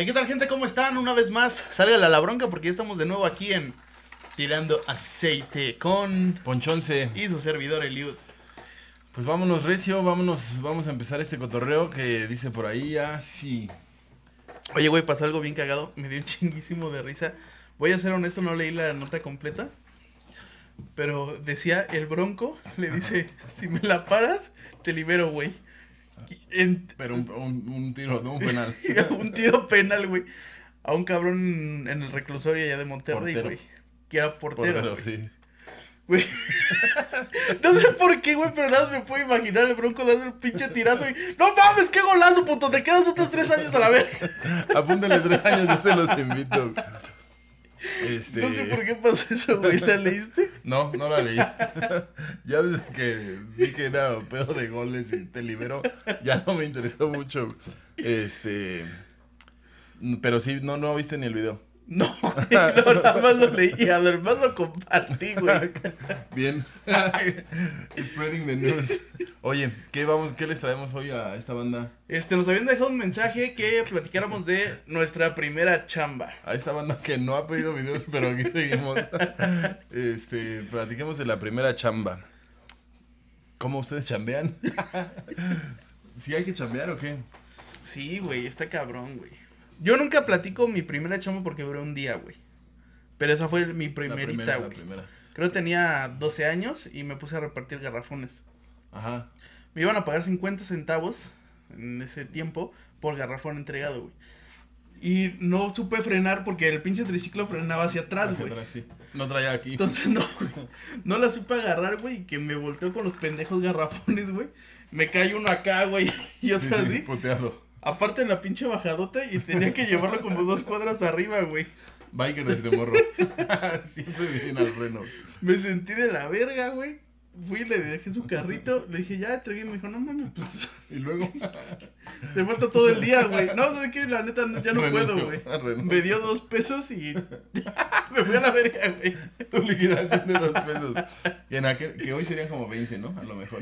Hey, ¿Qué tal, gente? ¿Cómo están? Una vez más, sálgale a la bronca porque ya estamos de nuevo aquí en Tirando Aceite con Ponchonce. y su servidor Eliud. Pues vámonos, Recio, vámonos, vamos a empezar este cotorreo que dice por ahí, así. Oye, güey, pasó algo bien cagado. Me dio un chinguísimo de risa. Voy a ser honesto, no leí la nota completa. Pero decía, el bronco le dice, si me la paras, te libero, güey. En- Pero un, un- un tiro, no un penal. un tiro penal, güey. A un cabrón en el reclusorio allá de Monterrey, Portero. güey. Que era portero. Portero, güey. sí. Güey. No sé por qué, güey, pero nada más me puedo imaginar el bronco dando un pinche tirazo y. ¡No mames, qué golazo, puto! Te quedas otros tres años a la vez. Apúntenle tres años, yo se los invito. Este... No sé por qué pasó eso, güey. ¿La leíste? No, no la leí. ya desde que vi que era pedo de goles y te libero, ya no me interesó mucho. Este. Pero sí, no, no viste ni el video. No, no, nada más lo leí además lo compartí, güey. Bien. Spreading the news. Oye, ¿qué, vamos, ¿qué les traemos hoy a esta banda? Este, nos habían dejado un mensaje que platicáramos de nuestra primera chamba. A esta banda que no ha pedido videos, pero aquí seguimos. Este, platiquemos de la primera chamba. ¿Cómo ustedes chambean? ¿Sí hay que chambear o qué? Sí, güey, está cabrón, güey. Yo nunca platico mi primera chamba porque duró un día, güey. Pero esa fue mi primerita, güey. primera. Creo que tenía 12 años y me puse a repartir garrafones. Ajá. Me iban a pagar 50 centavos en ese tiempo por garrafón entregado, güey. Y no supe frenar porque el pinche triciclo frenaba hacia atrás, güey. sí. No traía aquí. Entonces no, güey. No la supe agarrar, güey. Y que me volteó con los pendejos garrafones, güey. Me cae uno acá, güey. Y Sí, otro sí, así. puteado. Aparte en la pinche bajadota y tenía que llevarlo como dos cuadras arriba, güey. Biker desde morro. Siempre vienen al freno. Me sentí de la verga, güey. Fui le dejé su carrito. Le dije, ya, entregué. Me dijo, no mames, pues Y luego. te falta todo el día, güey. No, sé que la neta ya no puedo, güey. Me dio dos pesos y me fui a la verga, güey. Tu liquidación de dos pesos. Y en aquel, que hoy serían como 20, ¿no? A lo mejor.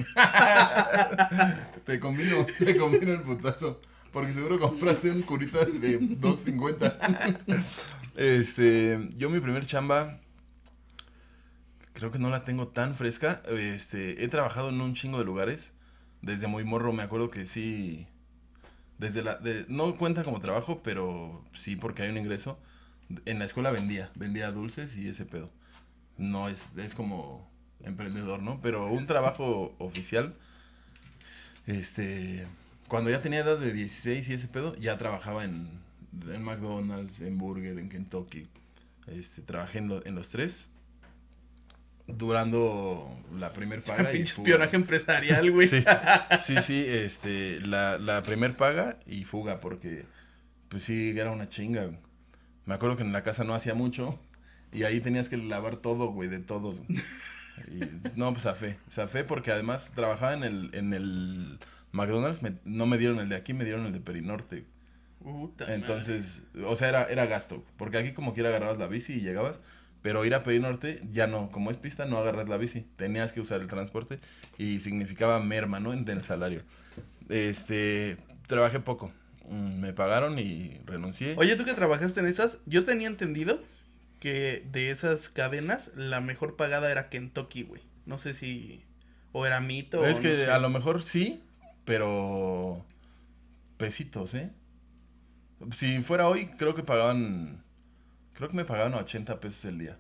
te combino, te combino el putazo. Porque seguro compraste un curita de 2.50. este, yo mi primer chamba, creo que no la tengo tan fresca. Este, he trabajado en un chingo de lugares. Desde muy morro me acuerdo que sí. Desde la, no cuenta como trabajo, pero sí porque hay un ingreso. En la escuela vendía, vendía dulces y ese pedo. No es, es como emprendedor, ¿no? Pero un trabajo oficial, este, cuando ya tenía edad de 16 y ese pedo, ya trabajaba en, en McDonald's, en Burger, en Kentucky. Este, trabajé en, lo- en los tres, durando la primer paga. y Pinche espionaje empresarial, güey. Sí, sí, sí, este, la, la primer paga y fuga, porque, pues sí, era una chinga. Me acuerdo que en la casa no hacía mucho y ahí tenías que lavar todo, güey, de todos. güey. Y, no, pues zafé, zafé porque además trabajaba en el, en el McDonald's, me- no me dieron el de aquí, me dieron el de Perinorte. Puta madre. Entonces, o sea, era, era gasto, porque aquí como quiera agarrabas la bici y llegabas, pero ir a Perinorte ya no, como es pista no agarras la bici, tenías que usar el transporte y significaba merma, ¿no? En el salario. Este, trabajé poco, mm, me pagaron y renuncié. Oye, tú que trabajaste en esas, yo tenía entendido que de esas cadenas la mejor pagada era Kentucky, güey. No sé si o era mito es o que sé. a lo mejor sí, pero pesitos, ¿eh? Si fuera hoy, creo que pagaban, creo que me pagaban 80 pesos el día.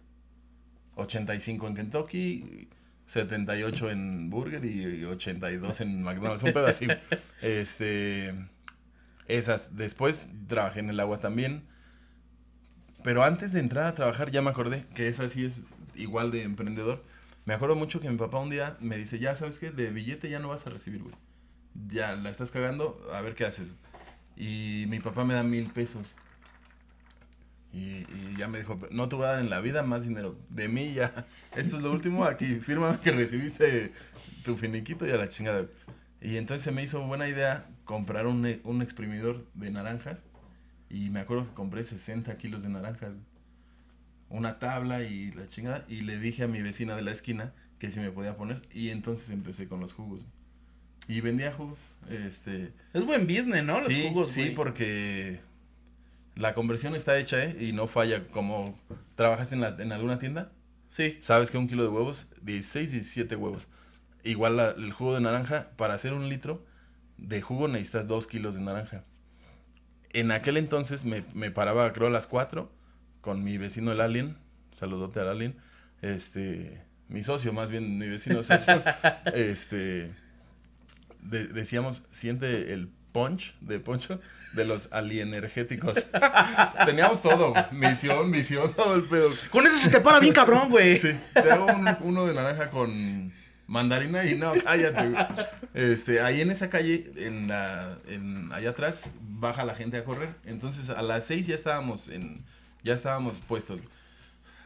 85 en Kentucky, 78 en Burger y 82 en McDonald's, un así. Este, esas. Después trabajé en el agua también. Pero antes de entrar a trabajar ya me acordé que esa sí es igual de emprendedor. Me acuerdo mucho que mi papá un día me dice, ya sabes que de billete ya no vas a recibir, güey. Ya la estás cagando, a ver qué haces. Y mi papá me da mil pesos. Y, ya me dijo, no te voy a dar en la vida más dinero. De mí ya. Esto es lo último, aquí fírmame que recibiste tu finiquito y a la chingada. Y entonces se me hizo buena idea comprar un, un exprimidor de naranjas. Y me acuerdo que compré 60 kilos de naranjas. Una tabla y la chingada. Y le dije a mi vecina de la esquina que si me podía poner. Y entonces empecé con los jugos. Y vendía jugos. Este, Es buen business, ¿no? Los sí, jugos, sí, güey. porque La conversión está hecha, ¿eh? Y no falla. Como trabajaste en, la, en alguna tienda, Sí. sabes que un kilo de huevos, 16, 17 huevos. Igual la- el jugo de naranja, para hacer un litro de jugo necesitas 2 kilos de naranja. En aquel entonces me, me paraba, creo, a las 4 con mi vecino el Alien. Saludote al Alien. Este, mi socio, más bien, mi vecino socio. este, de- decíamos, siente el punch de Poncho de los alienergéticos. Teníamos todo, misión, misión, todo el pedo. Con eso se te para bien cabrón, güey. Sí, te hago un- uno de naranja con mandarina y no, cállate. güey. Este, ahí en esa calle, en la, en, allá atrás, baja la gente a correr. Entonces a las 6 ya estábamos en, ya estábamos puestos.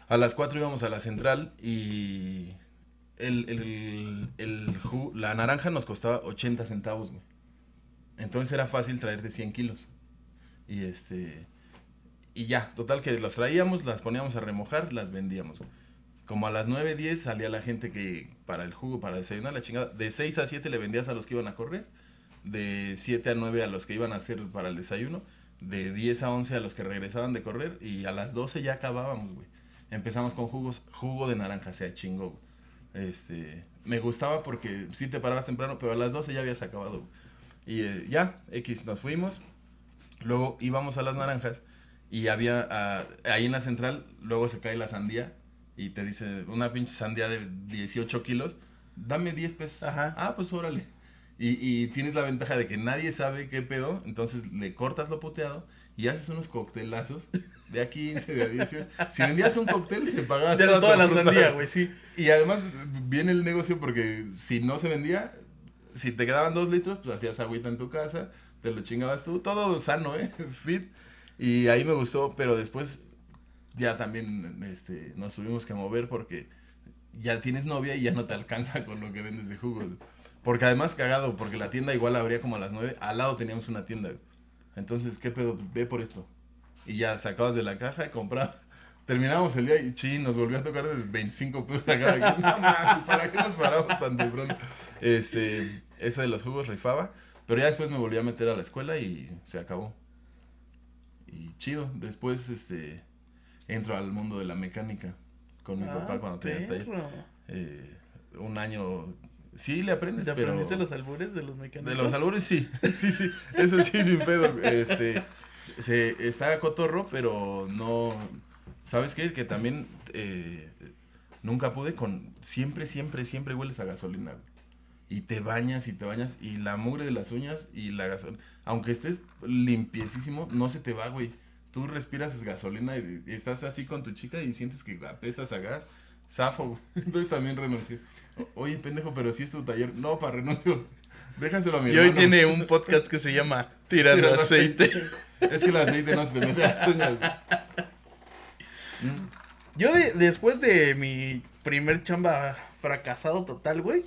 A las 4 íbamos a la central y el, el, el ju- la naranja nos costaba 80 centavos, güey. Entonces era fácil traerte 100 kilos. Y este, y ya, total que los traíamos, las poníamos a remojar, las vendíamos. Como a las 9, 10 salía la gente que para el jugo, para desayunar, la chingada. De 6 a 7 le vendías a los que iban a correr. De 7 a 9 a los que iban a hacer para el desayuno. De 10 a 11 a los que regresaban de correr. Y a las 12 ya acabábamos, güey. Empezamos con jugos, jugo de naranja, se chingó, güey. Este, me gustaba porque sí te parabas temprano, pero a las 12 ya habías acabado. Y eh, ya, X, nos fuimos. Luego íbamos a las naranjas y había ah, ahí en la central, luego se cae la sandía y te dice una pinche sandía de 18 kilos, dame 10 pesos. Ajá. Ah, pues órale. Y, y tienes la ventaja de que nadie sabe qué pedo, entonces le cortas lo poteado y haces unos coctelazos de a 15, de a 18. Si vendías un cóctel, se pagaba la- toda la sandía, güey, sí. Y además viene el negocio porque si no se vendía, si te quedaban dos litros, pues hacías agüita en tu casa, te lo chingabas tú, todo sano, ¿eh? Fit. Y ahí me gustó, pero después ya también este, nos tuvimos que mover porque ya tienes novia y ya no te alcanza con lo que vendes de jugos. Porque además cagado, porque la tienda igual abría como a las 9, al lado teníamos una tienda. güey. Entonces, ¿qué pedo? Pues, ve por esto. Y ya sacabas de la caja y comprabas. Terminábamos el día y chi, nos volvió a tocar de 25 pesos a cada quien. No ¿para qué nos paramos tan temprano? Este, ese de los jugos rifaba. Pero ya después me volví a meter a la escuela y se acabó. Y chido. Después, este, entro al mundo de la mecánica con mi Ah, papá cuando tenía taller. Eh, un año, sí le aprendes, ¿Te pero... aprendiste los albures de los mecánicos? De los albures sí, sí, sí, eso sí, sin pedo. Este, se, está cotorro, pero no, ¿sabes qué? Que también eh, nunca pude con, siempre, siempre, siempre hueles a gasolina, güey. Y te bañas y te bañas y la mugre de las uñas y la gasolina, aunque estés limpiecísimo, no se te va, güey. Tú respiras gasolina y, y estás así con tu chica y sientes que apestas a gas. Zafo, güey. Entonces también renuncié. Oye, pendejo, pero si es tu taller. No, para renuncio. Déjaselo a mi Y hoy hermano. tiene un podcast que se llama Tirando, Tirando aceite. Es que el aceite no se te mete a las uñas. Mm. Yo de- después de mi primer chamba fracasado total, güey,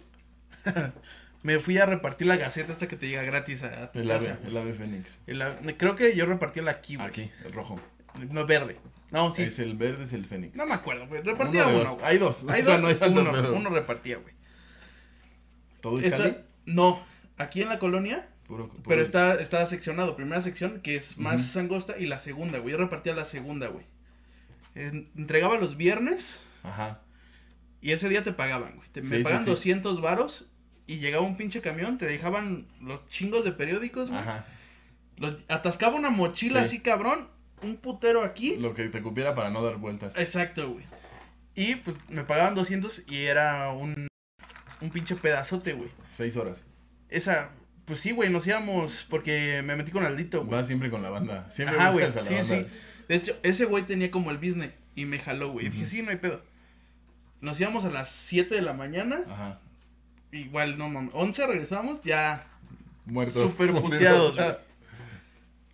me fui a repartir la gaceta hasta que te llega gratis a, tu El casa. ave, el ave fénix. El ave- creo que yo repartía la aquí, güey. Aquí, el rojo. No, verde. No, sí. Es el verde, es el fénix. No me acuerdo, güey. Repartía Uno uno. dos. Hay dos. Hay O sea, dos, no hay tanto, uno, pero- uno repartía, güey. ¿Todo es Esta-? No, aquí en la colonia, Puro, puro- pero está, está seccionado. Primera sección, que es más angosta, y la segunda, güey. Yo repartía la segunda, güey. En- Entregaba los viernes Ajá. y ese día te pagaban, güey. Te, Sí, me pagan sí. 200 varos y llegaba un pinche camión, te dejaban los chingos de periódicos, güey. Ajá. Los- atascaba una mochila Sí. así, cabrón, un putero aquí. Lo que te cupiera para no dar vueltas. Exacto, güey. Y pues me pagaban 200 y era un, un pinche pedazote, güey. Seis horas. Esa, pues sí, güey, nos íbamos porque me metí con Aldito, güey. Vas siempre con la banda. Siempre Ajá, güey. buscas a la Sí, banda. sí. De hecho, ese güey tenía como el business y me jaló, güey. Y Dije, Ujú. sí, no hay pedo. Nos íbamos a las 7 de la mañana. Ajá. Igual, no mames. 11 regresamos, ya. Muertos. Súper puteados, güey.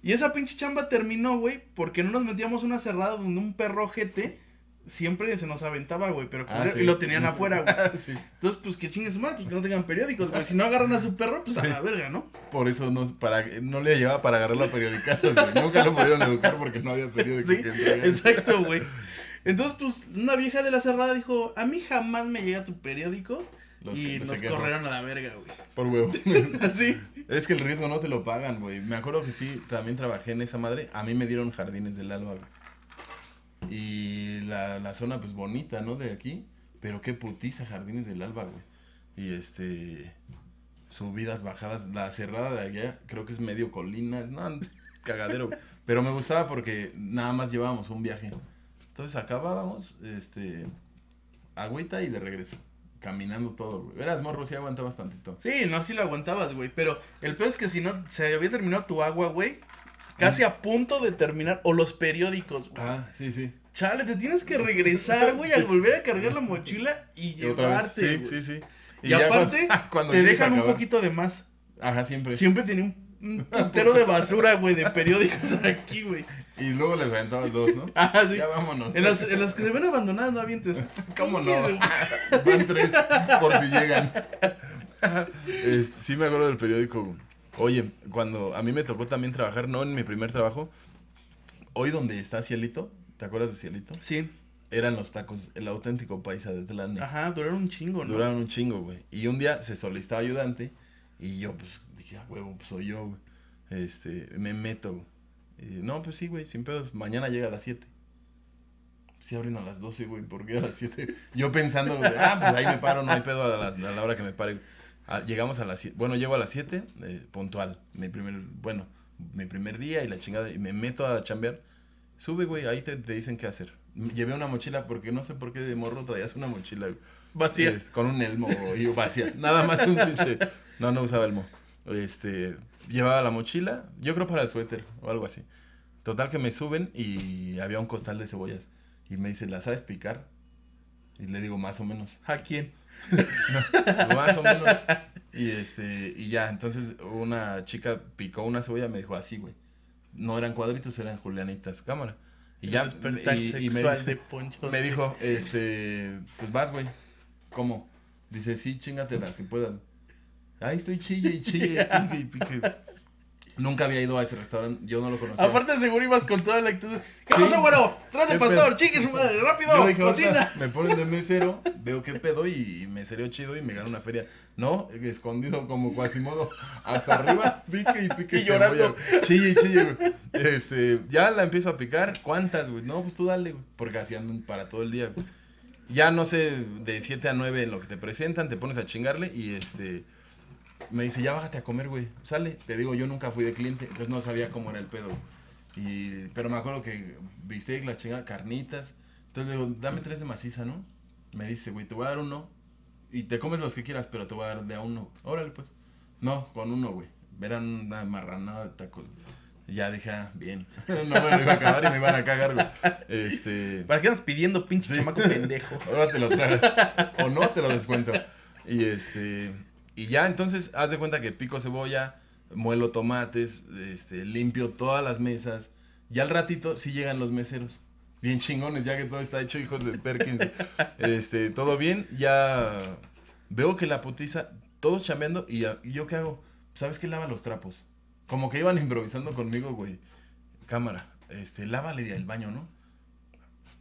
Y esa pinche chamba terminó, güey, porque no nos metíamos una cerrada donde un perro ojete siempre se nos aventaba, güey, pero Ah, sí. y lo tenían afuera, güey. sí. Entonces, pues que chingues más, pues que no tengan periódicos, güey. Si no agarran a su perro, pues a la verga, ¿no? Por eso no, para, no le llevaba para agarrar la periodicazos, güey. Nunca lo pudieron educar porque no había periódico Sí, que entregar. exacto, güey. Entonces, pues, una vieja de la cerrada dijo, a mí jamás me llega tu periódico Los y nos corrieron a la verga, güey. Por huevo. Así. es que el riesgo no te lo pagan, güey. Me acuerdo que sí, también trabajé en esa madre. A mí me dieron jardines del alba, güey. Y la, la zona, pues bonita, ¿no? De aquí. Pero qué putiza, jardines del alba, güey. Y este. Subidas, bajadas. La cerrada de allá, creo que es medio colina. No, cagadero. güey. Pero me gustaba porque nada más llevábamos un viaje. Entonces acabábamos, este. Agüita y de regreso. Caminando todo, güey. Eras morro, sí aguantabas tantito. Sí, no, sí lo aguantabas, güey. Pero el peor es que si no se había terminado tu agua, güey. Casi a punto de terminar. O los periódicos, güey. Ah, sí, sí. Chale, te tienes que regresar, güey, a volver a cargar la mochila y llevarte. Sí, güey. sí, sí. Y, aparte, cuando- cuando te dejan un poquito de más. Ajá, siempre. Siempre tenía un, un puntero de basura, güey, de periódicos aquí, güey. Y luego les aventabas dos, ¿no? Ah, sí. Ya vámonos. En las, en las que se ven abandonadas, no avientes. ¿Cómo no? Van tres por si llegan. Este, sí me acuerdo del periódico. Oye, cuando a mí me tocó también trabajar, no en mi primer trabajo, hoy donde está Cielito, ¿te acuerdas de Cielito? Sí. Eran los tacos, el auténtico paisa de Tlane. Ajá, duraron un chingo, ¿no? Duraron un chingo, güey. Y un día se solicitaba ayudante y yo, pues, dije, ah, huevo, pues soy yo, güey. Este, me meto, güey. Y, no, pues sí, güey, sin pedos. Mañana llega a las 7. Sí abren a las 12, güey, ¿por qué a las 7? Yo pensando, güey, ah, pues ahí me paro, no hay pedo a la, a la hora que me pare. Ah, llegamos a las 7, bueno, llego a las 7, eh, puntual. Mi primer, bueno, mi primer día y la chingada, y me meto a chambear. Sube, güey, ahí te, te dicen qué hacer. Llevé una mochila porque no sé por qué de morro traías una mochila, güey. Vacía. Es, con un elmo y vacía. Nada más un pinche. No, no usaba elmo. Este, llevaba la mochila, yo creo para el suéter o algo así. Total que me suben y había un costal de cebollas. Y me dice, ¿la sabes picar? Y le digo, más o menos. ¿A quién? Más o menos. Y este, y ya, entonces una chica picó una cebolla y me dijo así, güey. No eran cuadritos, eran julianitas. Cámara. Y ya, y, y me dice- me dijo, este, pues vas, güey. ¿Cómo? Dice, sí, chingate las que puedas. Ahí estoy chille y chille, pique y pique. Nunca había ido a ese restaurante, yo no lo conocía. Aparte, seguro ibas con toda la actitud. ¿Qué Sí. pasó, güero? ¡Trate ¿Qué pastor! ¡Chique su madre! ¡Rápido! yo dije, ¡Cocina! "Ahorita me ponen de mesero, veo qué pedo y, me serio chido y me gano una feria. No, escondido como Quasimodo, hasta arriba, pique y pique. Y llorando. cebolla. Chille y chille, güey. Este, ya la empiezo a picar. ¿Cuántas, güey? No, pues tú dale, güey. Porque hacían para todo el día, güey. Ya no sé, de 7 a 9 en lo que te presentan, te pones a chingarle y este. Me dice, ya bájate a comer, güey. Sale. Te digo, yo nunca fui de cliente, entonces no sabía cómo era el pedo. Y, pero me acuerdo que bistec, la chingada, carnitas. Entonces le digo, dame tres de maciza, ¿no? Me dice, güey, te voy a dar uno. Y te comes los que quieras, pero te voy a dar de a uno. Órale, pues. No, con uno, güey. Eran una marranada de tacos. Y ya dije, ah, bien. no me lo iba a acabar y me iban a cagar, güey. Este. ¿Para qué andas pidiendo, pinche Sí. chamaco pendejo? Ahora te lo tragas. o no, te lo descuento. Y este. Y ya entonces, haz de cuenta que pico cebolla, muelo tomates, este, limpio todas las mesas. Ya al ratito sí llegan los meseros. Bien chingones, ya que todo está hecho, hijos de Perkins. Este, todo bien, ya veo que la putiza, todos chambeando, y, ya- ¿y yo qué hago? ¿Sabes qué? Lava los trapos. Como que iban improvisando conmigo, güey. Cámara, este, lávale el baño, ¿no?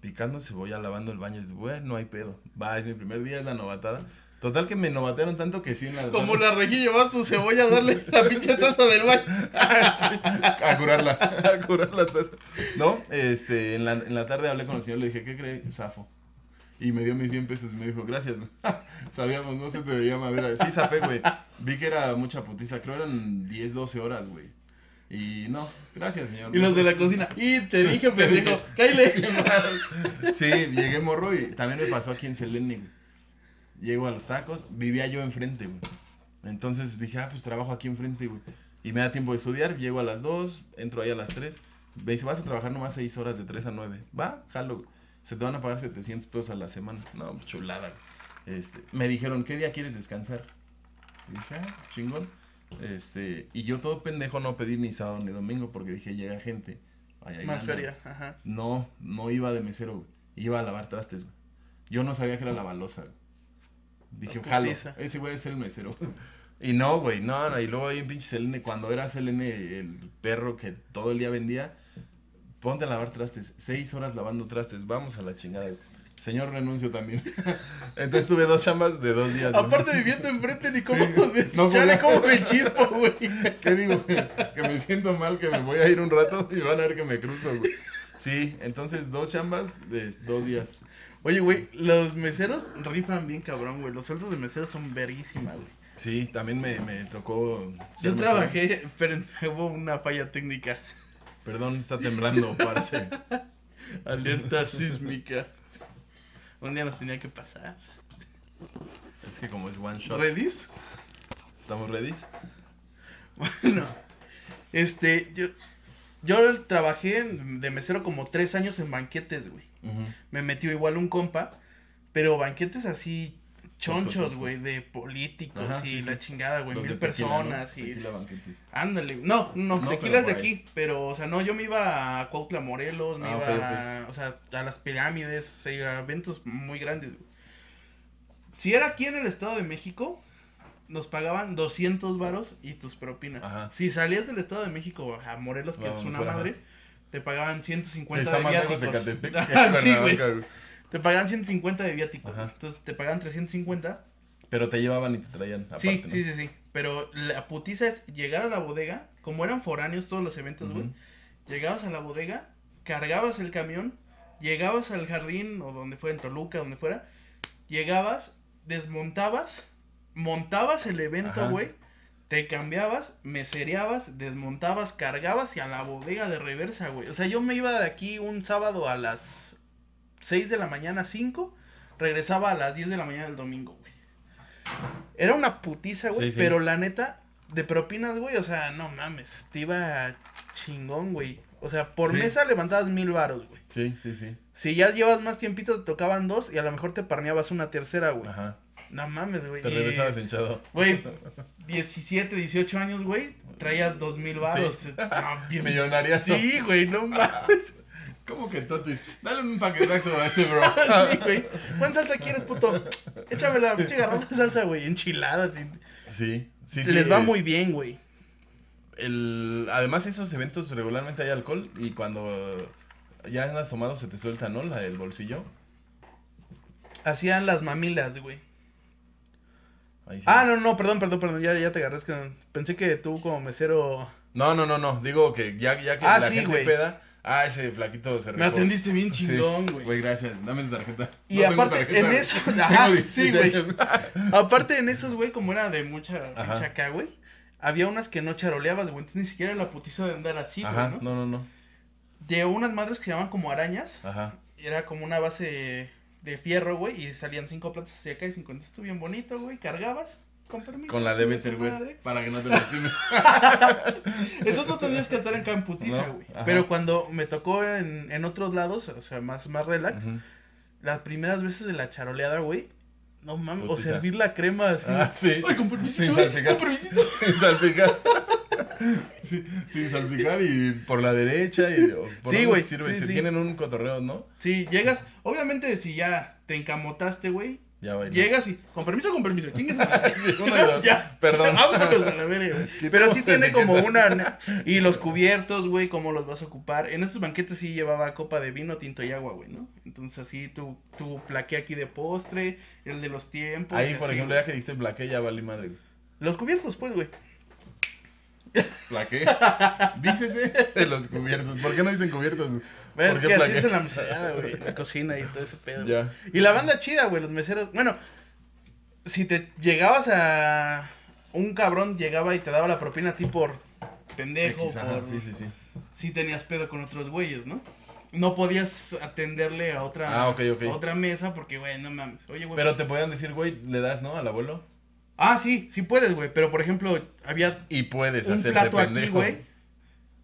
picando cebolla, lavando el baño. y, Bueno, no hay pedo. Va, es mi primer día, es la novatada. Total que me novatearon tanto que sí en la Como la rejilla, vas tu cebolla a darle la pinche taza del baño. a curarla, a curar la taza. No, este, en la, en la tarde hablé con el señor, le dije, ¿qué cree? Zafo. Y me dio mis 100 pesos y me dijo, gracias. Sabíamos, no se te veía madera. Sí, zafé, güey. Vi que era mucha putiza, creo eran 10, 12 horas, güey. Y no, gracias, señor. Y los de la cocina. Y te dije, pendejo, cállate. Sí, llegué morro y también me pasó aquí en Selene. Llego a los tacos, vivía yo enfrente, güey. Entonces dije, ah, pues trabajo aquí enfrente, güey. Y me da tiempo de estudiar, llego a las 2, entro ahí a las 3. Me dice, vas a trabajar nomás 6 horas de 3 a 9. Va, jalo, güey. Se te van a pagar 700 pesos a la semana. No, chulada, güey. Este, me dijeron, ¿qué día quieres descansar? Y dije, ah, chingón. Este, y yo todo pendejo no pedí ni sábado ni domingo porque dije, llega gente. Ay, Más feria, ajá. no, no iba de mesero, güey. Iba a lavar trastes, güey. Yo no sabía que era la balosa, güey. Dije, jalo, ese güey es el mesero. Y no, güey, no, no, y luego ahí en pinche Selene, cuando era Selene el perro que todo el día vendía, ponte a lavar trastes, seis horas lavando trastes, vamos a la chingada. Señor, renuncio también. Entonces tuve dos chambas de dos días. Aparte viviendo enfrente, ni cómo, Sí. no, No, chale, cómo me chispo, güey. ¿Qué digo? Que me siento mal, que me voy a ir un rato y van a ver que me cruzo, güey. Sí, entonces dos chambas de dos días. Oye, güey, los meseros rifan bien cabrón, güey. Los sueldos de meseros son verguísima, güey. Sí, también me, me tocó. Yo mesero. trabajé, pero hubo una falla técnica. Perdón, está temblando, parce. Alerta sísmica. Un día nos tenía que pasar. Es que como es one shot. ¿Redis? ¿Estamos ready? Bueno, este, yo, yo trabajé en- de mesero como tres años en banquetes, güey. Me metió igual un compa, pero banquetes así chonchos, güey, de políticos Ajá, y sí, la sí. chingada, güey, mil tequila, ¿no? personas y... Ándale, no, no, No, tequilas de aquí, pero, o sea, no, yo me iba a Cuautla, Morelos, me Ah, iba, o sea, a las pirámides, o sea, a eventos muy grandes, güey. Si era aquí en el Estado de México, nos pagaban 200 varos y tus propinas. Ajá. Si salías del Estado de México a Morelos, que es una fuera, madre, te pagaban 150 Está de más lejos viáticos. de Catepec que Ajá, sí, güey. Cuernavaca, güey. Te pagaban 150 de viáticos. Ajá. Entonces te pagaban 350 Pero te llevaban y te traían aparte, sí, ¿no? sí, sí, sí. Pero la putiza es llegar a la bodega, como eran foráneos todos los eventos, güey. Llegabas a la bodega, cargabas el camión, llegabas al jardín o donde fuera en Toluca, donde fuera, llegabas, desmontabas, montabas el evento, güey. Te cambiabas, mesereabas, desmontabas, cargabas y a la bodega de reversa, güey. O sea, yo me iba de aquí un sábado a las 6 de la mañana, 5, regresaba a las 10 de la mañana del domingo, güey. Era una putiza, güey, Sí, sí. pero la neta, de propinas, güey, o sea, no mames, te iba chingón, güey. O sea, por Sí. mesa levantabas mil varos, güey. Sí, sí, sí. Si ya llevas más tiempito, te tocaban dos y a lo mejor te parneabas una tercera, güey. Ajá. No mames, güey. Te y- regresabas hinchado. Güey, 17, 18 años, güey, traías dos mil varos. Sí. Ah, bien-. Sí, güey, no mames. ¿Cómo que totis? Dale un paquetazo a ese bro. Sí, güey. ¿Cuánta salsa quieres, puto? Échame la garrafa de salsa, güey. Enchiladas. Y... Sí, sí, sí. Les va es- muy bien, güey. El, además, esos eventos regularmente hay alcohol y cuando ya andas tomado se te suelta, ¿no? La del bolsillo. Hacían las mamilas, güey. Ahí sí. Ah, no, no, perdón, perdón, perdón. Ya, ya te agarré. es que pensé que tú como mesero. No, no, no, no. Digo que ya, ya que Ah, la sí, gente güey. peda. Ah, ese flaquito se Me rifó. atendiste bien Sí. chingón, güey. Güey, gracias. Dame tu tarjeta. Y tengo aparte, en güey. eso- Tengo ajá, 17 sí, güey. años. Aparte en esos, güey, como era de mucha Ajá. pinche acá, güey. Había unas que no charoleabas, güey. Entonces ni siquiera era la putiza de andar así, güey, Ajá, ¿no? no, no, no. De unas madres que se llaman como arañas. Ajá. Era como una base de fierro, güey. Y salían cinco platos hacia acá y cinco. Entonces estuvo bien bonito, güey. Cargabas. Con permiso. Con la chinga de tu güey. Para que no te lastimes. Entonces no tenías que estar en camputiza, güey. Pero cuando me tocó en, en otros lados, o sea, más, más relax, las primeras veces de la charoleada, güey. No mames, o servir la crema así. Ah, sí. Ay, con permisito, Sin salpicar. con permisito. Sin salpicar. Sí, sin salpicar y por la derecha. Y, por Sí, güey, Sirve, sí, tienen un cotorreo, ¿no? Sí, llegas, obviamente si ya te encamotaste, güey, Ya llegas y, con permiso, con permiso, chingues. Ya, Perdón. vámonos a la verga, güey. Quitamos Pero sí tiene como una, y los cubiertos, güey, cómo los vas a ocupar. En estos banquetes sí llevaba copa de vino, tinto y agua, güey, ¿no? Entonces así tu, tu plaqué aquí de postre, el de los tiempos. Ahí, por así, ejemplo, ya que diste plaqué, ya valí madre, güey. Los cubiertos, pues, güey. ¿Plaqué? Dícese de los cubiertos. ¿Por qué no dicen cubiertos? Ves ¿Por que qué así plaqué? es en la mesereada, güey, la cocina y todo ese pedo. Ya. Y la banda chida, güey, los meseros. Bueno, si te llegabas a. Un cabrón llegaba y te daba la propina a ti por pendejo, por. sí, sí, sí. Si tenías pedo con otros güeyes, ¿no? No podías atenderle a otra, Ah, ok, ok. a otra mesa porque, güey, no mames. Oye, güey. Pero pues- te podían decir, güey, le das, ¿no? Al abuelo. Ah, sí, sí puedes, güey. Pero, por ejemplo, había Y puedes un hacerte plato aquí, güey.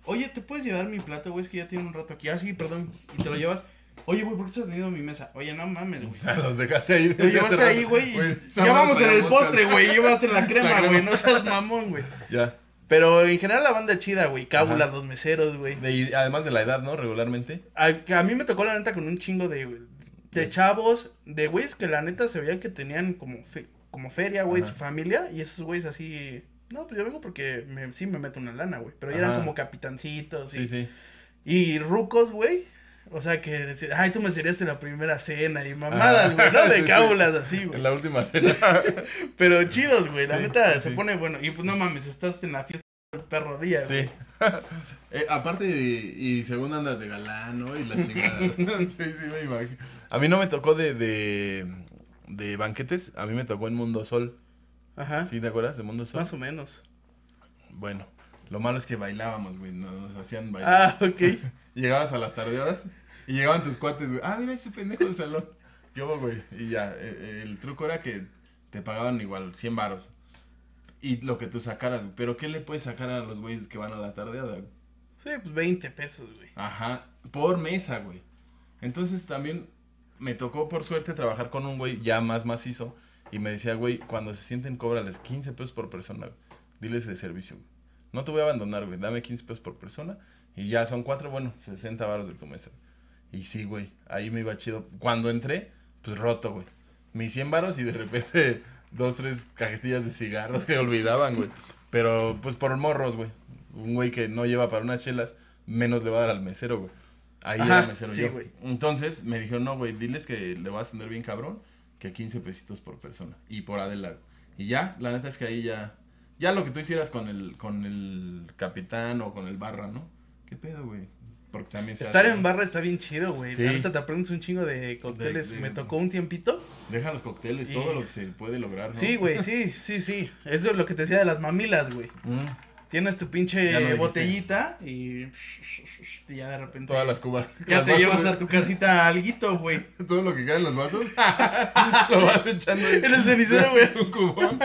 Oye, ¿te puedes llevar mi plato, güey? Es que ya tiene un rato aquí. Ah, sí, perdón. Y te lo llevas. Oye, güey, ¿por qué estás teniendo mi mesa? Oye, no mames, güey. O sea, los dejaste ahí. Lo desde llevaste ahí, güey. Ya vamos en el postre, güey. Llevaste la crema, güey. No seas mamón, güey. Ya. Pero en general la banda chida, güey. Cábulas, Ajá. los meseros, güey. De- y además de la edad, ¿no? Regularmente. A, a mí me tocó la neta con un chingo de, de chavos, de güeyes que la neta se veían que tenían como, fe- como feria, güey, su familia. Y esos güeyes así. No, pues yo vengo porque me, sí me meto una lana, güey. Pero eran Ajá. como capitancitos y, Sí, sí. y rucos, güey. O sea, que decir, ay, tú me serías en la primera cena y mamadas, güey, ¿no? De cábulas así, güey. En la última cena. Pero chidos, güey, la Sí, neta sí, se sí. pone bueno. Y pues no mames, estás en la fiesta del perro día, güey. Sí. Eh, aparte, y, y según andas de galán, ¿no? Y la chingada. sí, sí, me imagino. A mí no me tocó de, de, de banquetes, a mí me tocó en Mundo Sol. Ajá. ¿Sí te acuerdas de Mundo Sol? Más o menos. Bueno, lo malo es que bailábamos, güey, nos, nos hacían bailar. Ah, ok. Llegabas a las tardeadas y llegaban tus cuates, güey. Ah, mira ese pendejo del salón. Yo, güey. Y ya, eh, el, truco era que te pagaban igual 100 varos. Y lo que tú sacaras, güey. Pero ¿qué le puedes sacar a los güeyes que van a la tardeada, güey? Sí, pues 20 pesos, güey. Ajá, por mesa, güey. Entonces también me tocó por suerte trabajar con un güey ya más macizo y me decía, güey, cuando se sienten cóbrales 15 pesos por persona. Diles de servicio, güey. No te voy a abandonar, güey. Dame 15 pesos por persona y ya son cuatro, bueno, 60 varos de tu mesa. Y sí, güey, ahí me iba chido. Cuando entré, pues roto, güey. Mis 100 varos y de repente dos, tres cajetillas de cigarros que olvidaban, güey. Pero pues por morros, güey. Un güey que no lleva para unas chelas, menos le va a dar al mesero, güey. Ahí Ajá, era mesero sí, yo. Entonces me dijeron, no, güey, diles que le vas a atender bien cabrón, que 15 pesitos por persona. Y por Adela. güey. Y ya, la neta es que ahí ya. Ya lo que tú hicieras con el, con el capitán o con el barra, ¿no? ¿Qué pedo, güey? Porque también se Estar hace, en barra está bien chido, güey. Sí. Neta te aprendes un chingo de cócteles. De- de- Me tocó un tiempito. Deja los cócteles, Y- todo lo que se puede lograr, ¿no? Sí, güey, sí, sí, sí. Eso es lo que te decía de las mamilas, güey. Mm, Tienes tu pinche botellita y... y ya de repente... todas las cubas. Ya las te vasos, llevas güey. a tu casita alguito, güey. Todo lo que queda en los vasos, lo vas echando En el cenicero, güey. un cubón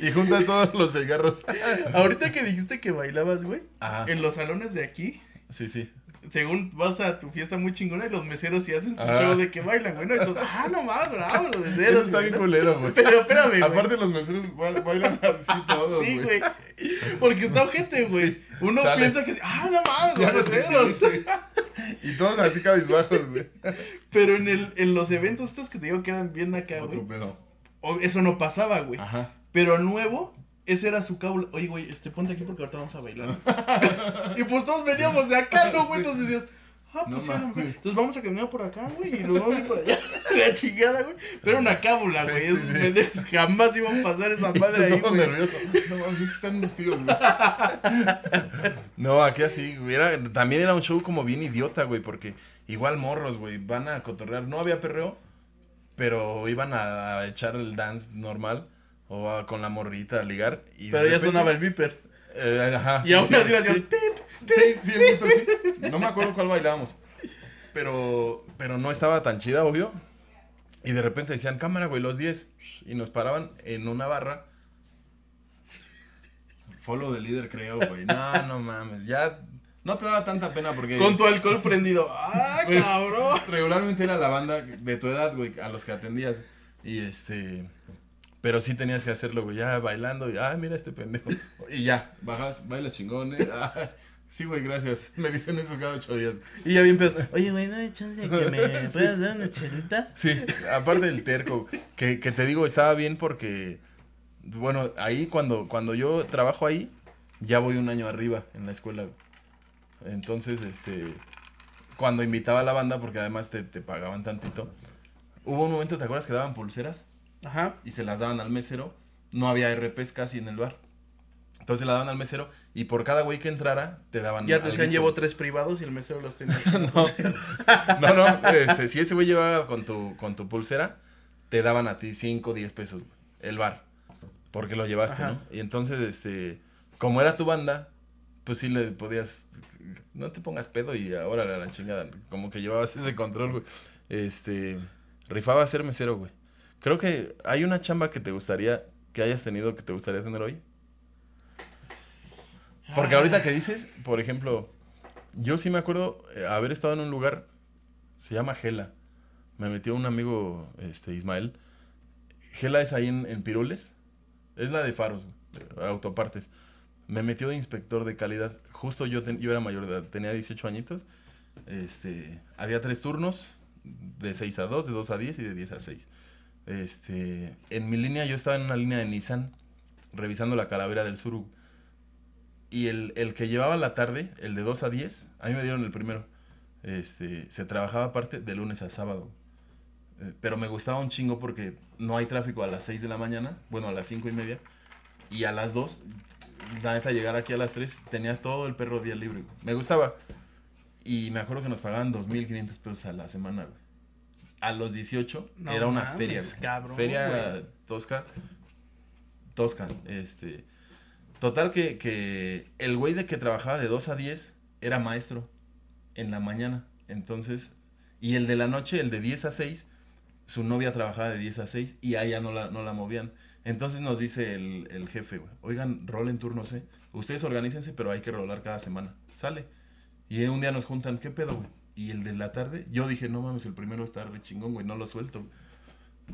y juntas todos los cigarros. Ahorita que dijiste que bailabas, güey, Ajá. en los salones de aquí, Sí, sí. Según vas a tu fiesta muy chingona y los meseros sí hacen su Ah. show de que bailan, güey, ¿no? Entonces, ah, no más, bravo, los meseros. Eso está bien culero, güey. Pero espérame, güey. Aparte los meseros ba- bailan así todos, Sí, güey. Porque está ojete, güey. Uno Chale. piensa que, ah, no Ya los meseros. Y todos así cabizbajos, güey. Pero en, el, en los eventos estos que te digo que eran bien acá, güey, eso no pasaba, güey. Ajá. Pero nuevo, ese era su cábula. Oye, güey, este, ponte aquí porque ahorita vamos a bailar. y pues todos veníamos de acá, ¿no, güey? Sí. Entonces decías, ah, pues sí, no, mames. güey. Entonces vamos a caminar por acá, güey, y nos vamos a ir por allá. La chingada, güey. Pero una cábula, Sí, güey. sí, Esos sí. pendejos jamás iban a pasar esa madre ahí, güey. nervioso. No mames, es que están unos tíos, güey. No, aquí así, güey. Era, también era un show como bien idiota, güey, porque igual morros, güey, van a cotorrear. No había perreo, pero iban a, a echar el dance normal o a- con la morrita a ligar. Y Pero ya repente- sonaba el viper. Eh, ajá, Y sí, aún sí, así hacías sí. pip. Sí, sí. No me acuerdo cuál bailábamos. Pero, pero no estaba tan chida, obvio. Y de repente decían, cámara, güey, los 10. Y nos paraban en una barra. Follow de líder, creo, güey. No, no mames. Ya no te daba tanta pena porque Con tu alcohol prendido. ¡Ah, Güey. cabrón! regularmente era la banda de tu edad, güey, a los que atendías. Y este. Pero sí tenías que hacerlo, güey, ya bailando. Y, ah, mira este pendejo. Y ya, bajas, bailas chingones. Ah, sí, güey, gracias. Me dicen eso cada ocho días. Y ya bien pedo. Oye, güey, ¿no hay chance de que me puedas dar una chelita? Sí, aparte del terco, que, que te digo, estaba bien porque, bueno, ahí cuando, cuando yo trabajo ahí, ya voy un año arriba en la escuela. Entonces, este, cuando invitaba a la banda, porque además te, te pagaban tantito, hubo un momento, ¿te acuerdas que daban pulseras? Ajá. Y se las daban al mesero, no había RPs casi en el bar. Entonces la daban al mesero y por cada güey que entrara te daban Ya te decían, llevo tres privados y el mesero los tenía. No, no, no, este, si ese güey llevaba con tu, con tu pulsera, te daban a ti 5 o 10 pesos, el bar, porque lo llevaste, Ajá. ¿no? Y entonces, este, como era tu banda, pues sí le podías, no te pongas pedo y ahora a la chingada, como que llevabas ese control, güey. Este, rifaba ser mesero, güey. Creo que hay una chamba que te gustaría, que hayas tenido, que te gustaría tener hoy. Porque ahorita que dices, por ejemplo, yo sí me acuerdo eh, haber estado en un lugar, se llama Gela. Me metió un amigo, este, Ismael. Gela es ahí en, en Pirules. Es la de Faros, güey, autopartes. Me metió de inspector de calidad. Justo yo, ten- yo era mayor de edad, tenía 18 añitos. Este, había tres turnos, de 6 a 2, de 2 a 10 y de 10 a 6. Este, en mi línea, yo estaba en una línea de Nissan, revisando la calavera del sur. Y el, el que llevaba la tarde, el de 2 a 10, a mí me dieron el primero. este, se trabajaba aparte de lunes a sábado. Eh, pero me gustaba un chingo porque no hay tráfico a las 6 de la mañana, bueno, a las cinco y media, y a las 2, la neta, llegar aquí a las 3, tenías todo el perro día libre. Me gustaba. Y me acuerdo que nos pagaban 2.500 pesos a la semana, güey. A los 18 No era una mames, feria, cabrón, feria tosca. Tosca, este. Total que, que el güey de que trabajaba de 2 a 10 era maestro en la mañana. Entonces, y el de la noche, el de 10 a 6, su novia trabajaba de 10 a 6 y a ella no la, no la movían. Entonces nos dice el, el jefe, güey, oigan, rolen turnos, ¿eh? Ustedes organícense, pero hay que rolar cada semana. Sale. Y un día nos juntan, ¿qué pedo, güey? Y el de la tarde, yo dije, no mames, el primero está re chingón, güey, no lo suelto.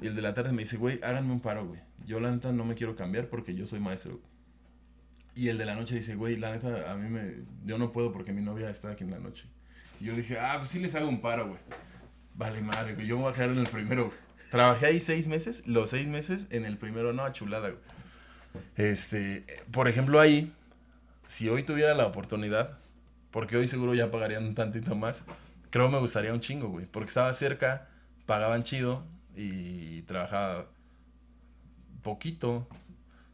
Y el de la tarde me dice, güey, háganme un paro, güey. Yo la neta no me quiero cambiar porque yo soy maestro. güey". Y el de la noche dice, güey, la neta, a mí me... Yo no puedo porque mi novia está aquí en la noche. Y yo dije, ah, pues sí les hago un paro, güey. Vale, madre, güey, yo me voy a quedar en el primero, güey. Trabajé ahí seis meses, los seis meses en el primero, no, chulada, güey. Este, por ejemplo, ahí, si hoy tuviera la oportunidad, porque hoy seguro ya pagarían un tantito más, creo me gustaría un chingo, güey. Porque estaba cerca, pagaban chido y trabajaba poquito.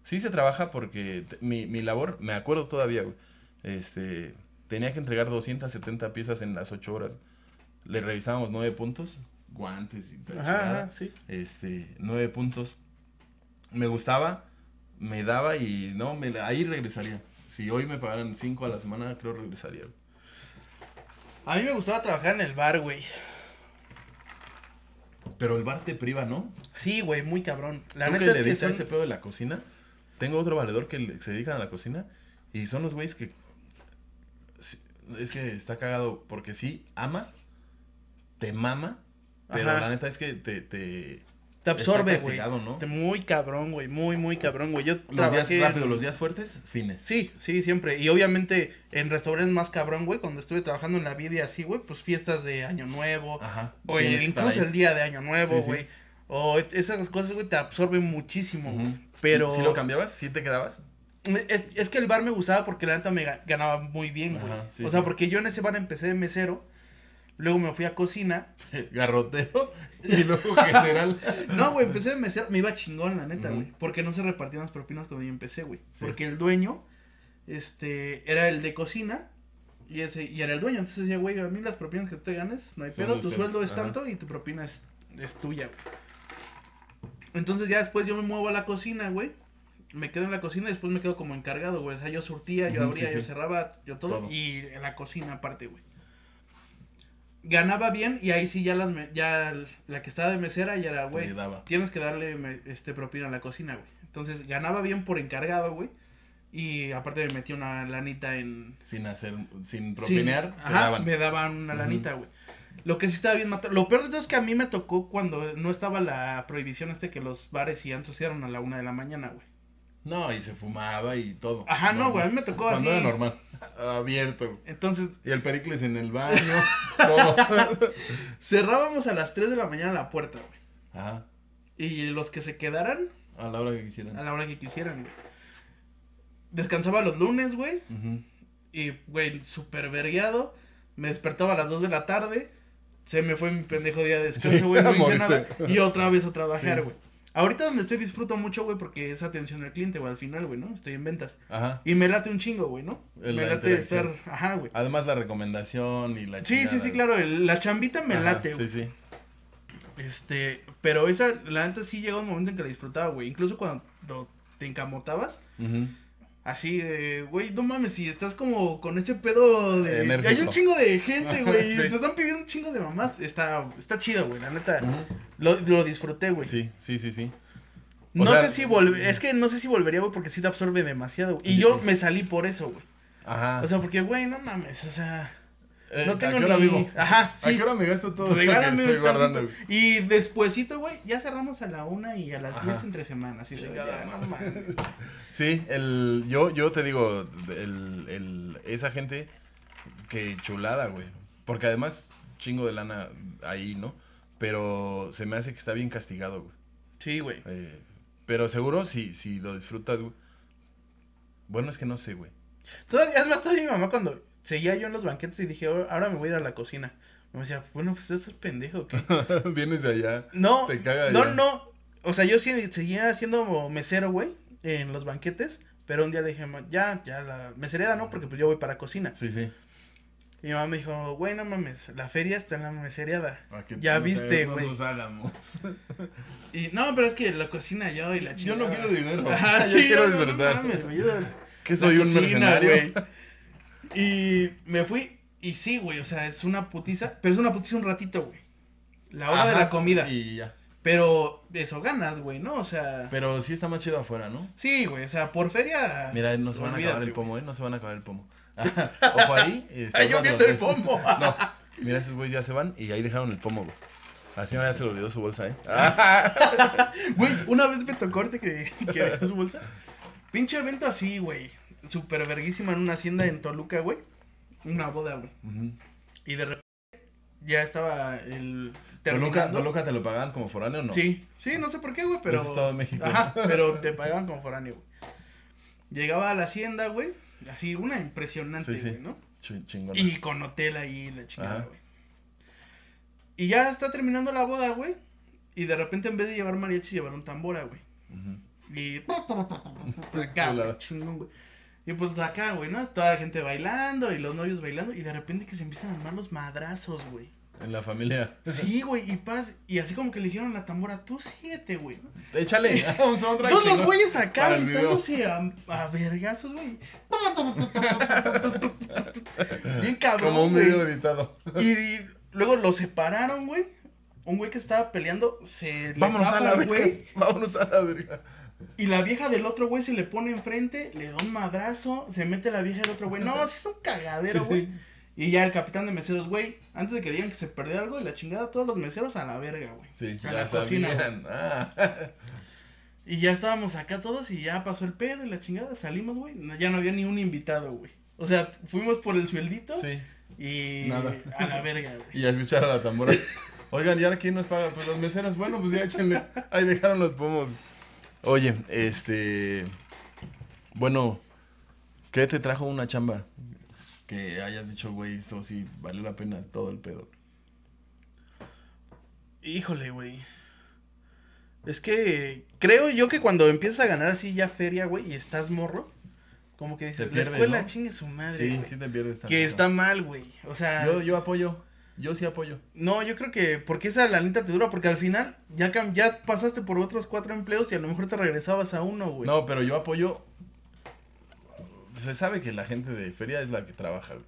Sí se trabaja porque mi, mi labor, me acuerdo todavía, güey. Este, tenía que entregar 270 piezas en las 8 horas. Le revisábamos 9 puntos, guantes y Ajá, ajá, sí. Este, 9 puntos. Me gustaba, me daba y no, me, ahí regresaría. Si hoy me pagaran 5 a la semana, creo regresaría. güey. A mí me gustaba trabajar en el bar, güey. Pero el bar te priva, ¿no? Sí, güey, muy cabrón. La ¿Tú neta que es le que son... ese pedo de la cocina? Tengo otro valedor que se dedican a la cocina y son los güeyes que... Es que está cagado porque sí, amas, te mama, pero Ajá. la neta es que te... te te absorbe, güey. ¿no? Muy cabrón, güey. Muy, muy cabrón, güey. Yo Los trabajé días rápidos, en- los días fuertes, fines. Sí, sí, siempre. Y obviamente en restaurantes más cabrón, güey, cuando estuve trabajando en la vida y así, güey, pues fiestas de Año Nuevo. Ajá. o incluso el día de Año Nuevo, Sí, sí. güey. O esas cosas, güey, te absorben muchísimo. Ujú. Pero ¿Sí lo cambiabas? ¿Sí te quedabas? es, es que el bar me gustaba porque la neta me ga- ganaba muy bien, güey. Ajá, sí, o sea, sí. porque yo en ese bar empecé de mesero, luego me fui a cocina. Garrotero y luego general. No, güey, empecé de mesero, me iba chingón, la neta, güey. Porque no se repartían las propinas cuando yo empecé, güey. Sí. Porque el dueño, este, era el de cocina. Y, ese, y era el dueño, entonces decía, güey, a mí las propinas que te ganes, no hay Son pedo, tu sueldo es ajá. tanto y tu propina es, es tuya, güey. Entonces ya después yo me muevo a la cocina, güey. Me quedo en la cocina y después me quedo como encargado, güey. O sea, yo surtía, yo abría, sí, yo cerraba, yo todo, Todo. Y en la cocina aparte, güey. Ganaba bien y ahí sí ya, las, me- ya la que estaba de mesera ya era, güey, tienes que darle me- este propina a la cocina, güey. Entonces ganaba bien por encargado, güey. Y aparte me metí una lanita en... Sin hacer, sin Sí, propinear, te ajá, daban. me daban una lanita, güey. Lo que sí estaba bien matado. Lo peor de todo es que a mí me tocó cuando no estaba la prohibición este que los bares y antros cierran a la una de la mañana, güey. No, y se fumaba y todo. Ajá, no, güey, a mí me tocó Cuando así. era normal. Abierto. güey. Entonces, Y el Pericles en el baño. todo. cerrábamos a las 3 de la mañana la puerta, güey. Ajá. Y los que se quedaran A la hora que quisieran. a la hora que quisieran, güey. Descansaba los lunes, güey. Ujú. Y, güey, súper vergueado. Me despertaba a las 2 de la tarde. Se me fue mi pendejo día de descanso, Sí, güey. no hice nada. Y otra vez a trabajar, Sí. Ahorita donde estoy disfruto mucho, güey, porque es atención al cliente, güey, al final, güey, ¿no? Estoy en ventas. Ajá. Y me late un chingo, güey, ¿no? El- me la late estar. Ajá, güey. Además la recomendación y la Sí, sí, chingada, sí, claro. el- la chambita me Ajá, late, güey. Sí, sí. Este, pero esa, la neta sí llegó un momento en que la disfrutaba, güey. Incluso cuando te encamotabas, Ujú. Así de, güey, no mames, si estás como con ese pedo de... Enérgico. Hay un chingo de gente, güey, y te están pidiendo un chingo de mamás. Está, está chido, güey, la neta. Lo, lo disfruté, güey. Sí, sí, sí, sí. O No sea, sé si volver, es que no sé si volvería, güey, porque sí te absorbe demasiado. güey. Y yo me salí por eso, güey. Ajá. O sea, porque, güey, no mames, o sea... Eh, no tengo ¿A qué hora ni... vivo? Ajá, ¿A sí. qué hora me gasto todo eso Regálame que estoy guardando? Y despuesito, güey, ya cerramos a la una y a las Ajá. diez entre semanas. Y no. Sí, el, yo, yo te digo, el, el, esa gente, que chulada, güey. Porque además, chingo de lana ahí, ¿no? Pero se me hace que está bien castigado, güey. Sí, güey. Eh, pero seguro si, si lo disfrutas, güey. Bueno, es que no sé, güey. Todavía, es más, todavía mi mamá cuando seguía yo en los banquetes y dije, "Ahora- me voy a ir a la cocina. Me decía, bueno, pues estás pendejo, ¿o ¿qué? Vienes de allá. No, Te caga no, ya. no. O sea, yo sí seguía siendo mesero, güey, en los banquetes. Pero un día le dije, "Ma, ya, ya, la mesereada no, porque pues yo voy para cocina. Sí, sí. Y mi mamá me dijo, güey, no mames, la feria está en la mesereada. ¿A qué Ya viste, no güey. hagamos. Y no, pero es que la cocina yo y la Yo chingada. no quiero dinero. Ajá, Yo sí, quiero no, no, no mames, yo- ¿Qué soy la un cocina, mercenario? Y me fui, y sí, güey, o sea, es una putiza, pero es una putiza un ratito, güey. La hora de la comida. Y ya. Pero de eso ganas, güey, ¿no? O sea, Pero sí está más chido afuera, ¿no? sí, güey, o sea, por feria. Mira, no se van a acabar el pomo, ¿eh? No se van a acabar el pomo. Ojo ahí. está Ay, yo usando viendo el pomo. No, mira, esos güeyes ya se van y ahí dejaron el pomo, güey. La señora ya se le olvidó su bolsa, ¿eh? Güey, una vez me tocó que, que dejó su bolsa. Pinche evento así, güey. Super verguísima en una hacienda en Toluca, güey. Una boda, güey. Y de repente ya estaba el. ¿Toluca. ¿Toluca te lo pagaban como foráneo o no? Sí, sí, no sé por qué, güey, pero. Es Estado de México. Ajá, pero te pagaban como foráneo, güey. Llegaba a la hacienda, güey. Así, una impresionante, Sí, sí. güey, ¿no? Ch- chingona. Y con hotel ahí, la chingada, güey. Y ya está terminando la boda, güey. Y de repente, en vez de llevar mariachi, llevaron tambora, güey. Ujú. Y. Acá, güey, chingón, güey. Y pues acá, güey, ¿no? Toda la gente bailando y los novios bailando. Y de repente que se empiezan a armar los madrazos, güey. En la familia. Sí, güey, y paz. Y así como que le dijeron a la tambora, tú siete, güey. Échale. un soundtrack Todos los güeyes acá aventándose a, a vergazos, güey. Bien cabrón. Como un güey. video editado. Y, y luego lo separaron, güey. Un güey que estaba peleando se le Vámonos a la verga. güey. Vámonos a la verga. Y la vieja del otro güey se le pone enfrente, le da un madrazo, se mete la vieja del otro güey. No, es un cagadero, güey. sí. Y ya el capitán de meseros, güey, antes de que digan que se perdió algo y la chingada, todos los meseros a la verga, güey. Sí, A ya la cocina. Ah. Y ya estábamos acá todos y ya pasó el pedo y la chingada, salimos, güey. Ya no había ni un invitado, güey. O sea, fuimos por el sueldito Sí. y Nada. a la verga, güey. Y a escuchar a la tambora. Oigan, ¿y ahora quién nos paga? Pues los meseros. Bueno, pues ya échenle. Ahí dejaron los pomos. Oye, este. Bueno, ¿qué te trajo una chamba? Que hayas dicho, güey, esto sí vale la pena todo el pedo. Híjole, güey. Es que creo yo que cuando empiezas a ganar así ya feria, güey, y estás morro, como que dices, pierdes, la escuela ¿no? chingue su madre. Sí, güey". sí te pierdes Que tantito. está mal, güey. O sea, Yo, yo apoyo. Yo sí apoyo. no, yo creo que porque esa lanita te dura, porque al final ya, ya pasaste por otros cuatro empleos y a lo mejor te regresabas a uno, güey. No, pero yo apoyo. Se sabe que la gente de feria es la que trabaja, güey.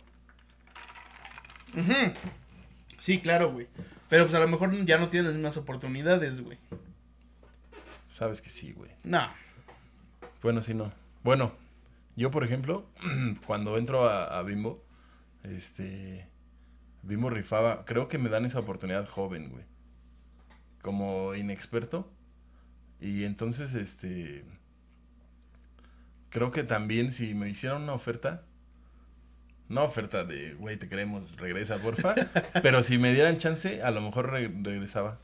Sí, claro, güey. Pero pues a lo mejor ya no tienes las mismas oportunidades, güey. Sabes que sí, güey. No. Bueno, sí, no. Bueno, yo, por ejemplo, cuando entro a, a Bimbo, este. Bimbo rifaba. Creo que me dan esa oportunidad joven, güey. Como inexperto. Y entonces, este. Creo que también si me hicieran una oferta. No oferta de, güey, te queremos, regresa, porfa. pero si me dieran chance, a lo mejor re- regresaba.